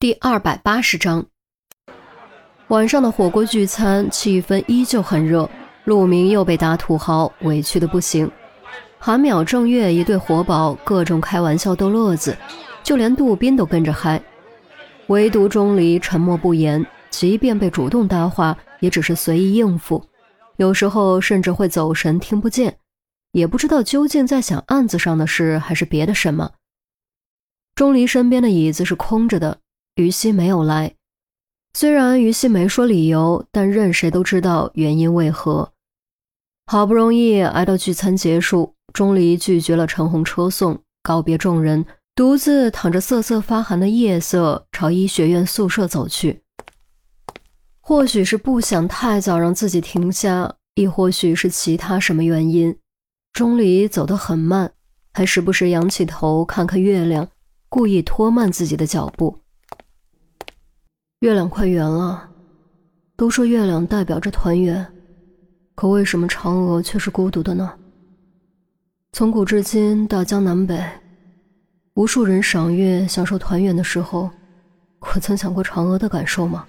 第二百八十章，晚上的火锅聚餐气氛依旧很热。陆明又被打土豪，委屈的不行。韩淼、郑月一对活宝，各种开玩笑逗乐子，就连杜宾都跟着嗨。唯独钟离沉默不言，即便被主动搭话，也只是随意应付，有时候甚至会走神听不见，也不知道究竟在想案子上的事，还是别的什么。钟离身边的椅子是空着的。于西没有来，虽然于西没说理由，但任谁都知道原因为何。好不容易挨到聚餐结束，钟离拒绝了陈红车送，告别众人，独自淌着瑟瑟发寒的夜色，朝医学院宿舍走去。或许是不想太早让自己停下，亦或许是其他什么原因，钟离走得很慢，还时不时仰起头看看月亮，故意拖慢自己的脚步。月亮快圆了，都说月亮代表着团圆，可为什么嫦娥却是孤独的呢？从古至今，大江南北，无数人赏月享受团圆的时候，可曾想过嫦娥的感受吗？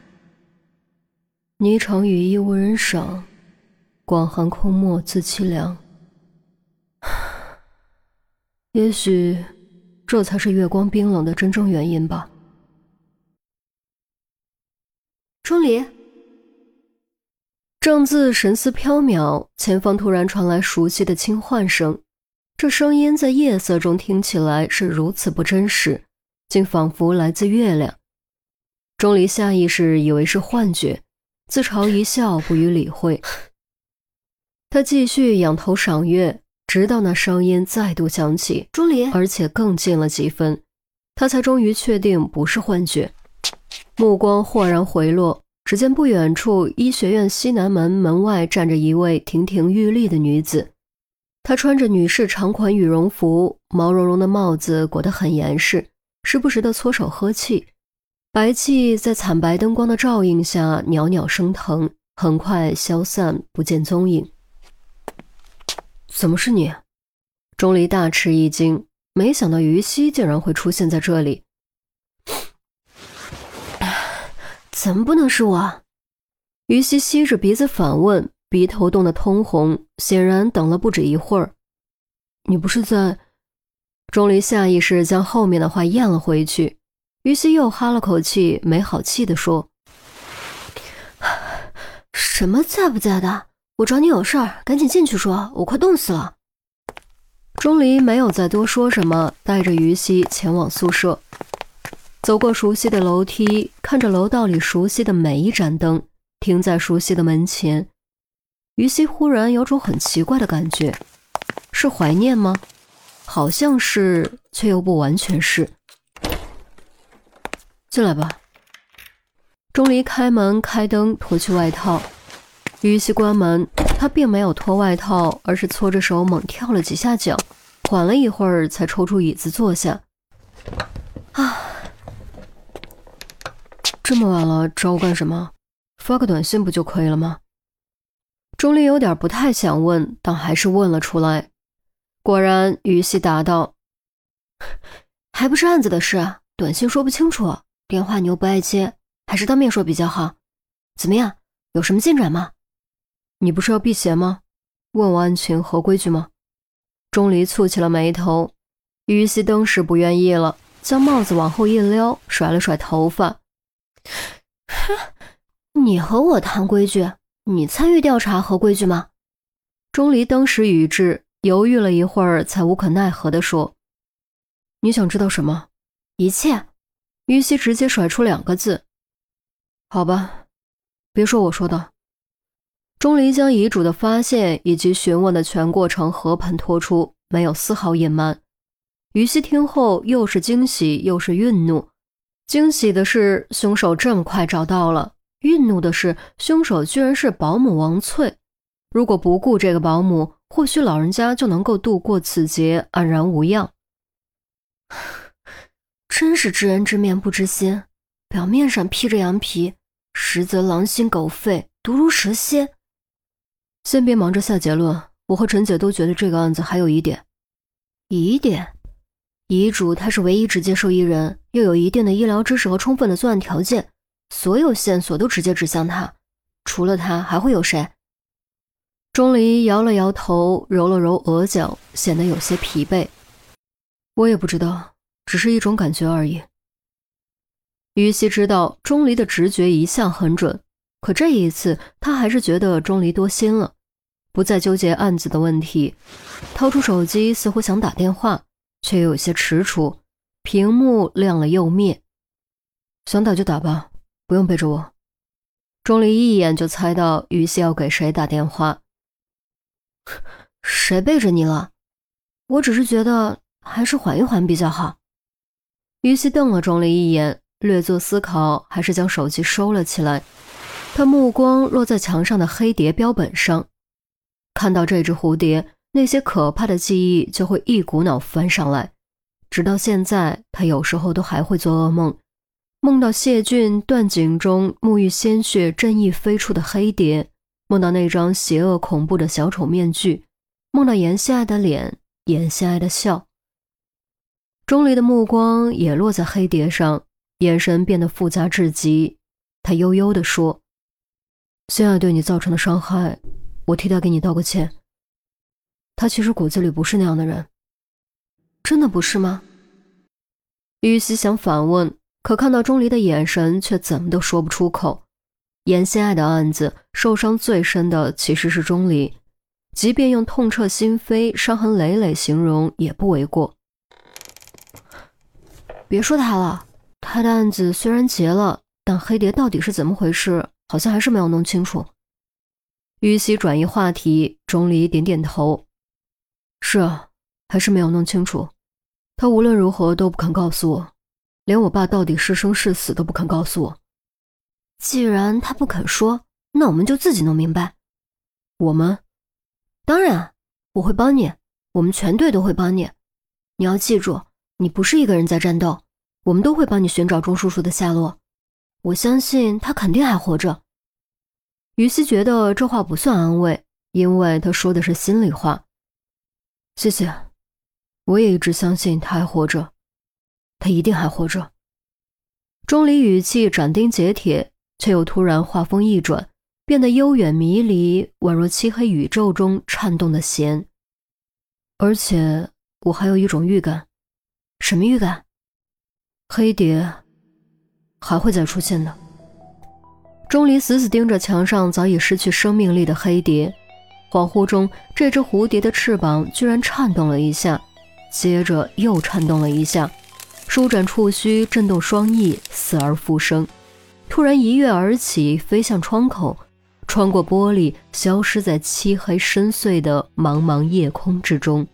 霓裳羽衣无人赏，广寒空漠自凄凉。也许，这才是月光冰冷的真正原因吧。钟离正自神思飘渺，前方突然传来熟悉的轻唤声。这声音在夜色中听起来是如此不真实，竟仿佛来自月亮。钟离下意识以为是幻觉，自嘲一笑，不予理会。他继续仰头赏月，直到那声音再度响起，钟离，而且更近了几分，他才终于确定不是幻觉。目光豁然回落，只见不远处医学院西南门门外站着一位亭亭玉立的女子。她穿着女士长款羽绒服，毛茸茸的帽子裹得很严实，时不时的搓手呵气，白气在惨白灯光的照映下袅袅升腾，很快消散不见踪影。怎么是你？钟离大吃一惊，没想到于西竟然会出现在这里。怎么不能是我？于西吸着鼻子反问，鼻头冻得通红，显然等了不止一会儿。你不是在？钟离下意识将后面的话咽了回去。于西又哈了口气，没好气地说：“什么在不在的？我找你有事儿，赶紧进去说，我快冻死了。”钟离没有再多说什么，带着于西前往宿舍。走过熟悉的楼梯，看着楼道里熟悉的每一盏灯，停在熟悉的门前，于西忽然有种很奇怪的感觉，是怀念吗？好像是，却又不完全是。进来吧。钟离开门开灯，脱去外套。于西关门，他并没有脱外套，而是搓着手猛跳了几下脚，缓了一会儿，才抽出椅子坐下。这么晚了找我干什么？发个短信不就可以了吗？钟离有点不太想问，但还是问了出来。果然，于西答道：“ 还不是案子的事，短信说不清楚，电话你又不爱接，还是当面说比较好。怎么样？有什么进展吗？你不是要避嫌吗？问我案情合规矩吗？”钟离蹙起了眉头。于西登时不愿意了，将帽子往后一撩，甩了甩头发。哼，你和我谈规矩，你参与调查合规矩吗？钟离当时语滞，犹豫了一会儿，才无可奈何地说：“你想知道什么？一切。”于西直接甩出两个字：“好吧，别说我说的。”钟离将遗嘱的发现以及询问的全过程和盘托出，没有丝毫隐瞒。于西听后，又是惊喜又是愠怒。惊喜的是，凶手这么快找到了；愠怒的是，凶手居然是保姆王翠。如果不顾这个保姆，或许老人家就能够度过此劫，安然无恙。真是知人知面不知心，表面上披着羊皮，实则狼心狗肺，毒如蛇蝎。先别忙着下结论，我和陈姐都觉得这个案子还有疑点。疑点？遗嘱他是唯一直接受益人，又有一定的医疗知识和充分的作案条件，所有线索都直接指向他。除了他，还会有谁？钟离摇了摇头，揉了揉额角，显得有些疲惫。我也不知道，只是一种感觉而已。于西知道钟离的直觉一向很准，可这一次他还是觉得钟离多心了，不再纠结案子的问题，掏出手机，似乎想打电话，却有些踟蹰，屏幕亮了又灭。想打就打吧，不用背着我。钟离一眼就猜到于西要给谁打电话。谁背着你了？我只是觉得还是缓一缓比较好。于西瞪了钟离一眼，略作思考，还是将手机收了起来。他目光落在墙上的黑蝶标本上，看到这只蝴蝶，那些可怕的记忆就会一股脑翻上来。直到现在，他有时候都还会做噩梦，梦到谢俊断井中沐浴鲜血、正义飞出的黑蝶。梦到那张邪恶恐怖的小丑面具，梦到严希爱的脸，严希爱的笑。钟离的目光也落在黑蝶上，眼神变得复杂至极。他悠悠地说：“心爱对你造成的伤害，我替他给你道个歉。他其实骨子里不是那样的人，真的不是吗？”玉溪想反问，可看到钟离的眼神，却怎么都说不出口。严心爱的案子受伤最深的其实是钟离，即便用痛彻心扉、伤痕累累形容也不为过。别说他了，他的案子虽然结了，但黑蝶到底是怎么回事，好像还是没有弄清楚。于西转移话题，钟离点点头：“是啊，还是没有弄清楚。他无论如何都不肯告诉我，连我爸到底是生是死都不肯告诉我。”既然他不肯说，那我们就自己弄明白。我们，当然，我会帮你，我们全队都会帮你。你要记住，你不是一个人在战斗，我们都会帮你寻找钟叔叔的下落。我相信他肯定还活着。于西觉得这话不算安慰，因为他说的是心里话。谢谢，我也一直相信他还活着，他一定还活着。钟离语气斩钉截铁。却又突然话锋一转，变得悠远迷离，宛若漆黑宇宙中颤动的弦。而且我还有一种预感，什么预感？黑蝶还会再出现的。钟离死死盯着墙上早已失去生命力的黑蝶，恍惚中，这只蝴蝶的翅膀居然颤动了一下，接着又颤动了一下，舒展触须，震动双翼，死而复生。突然一跃而起，飞向窗口，穿过玻璃，消失在漆黑深邃的茫茫夜空之中。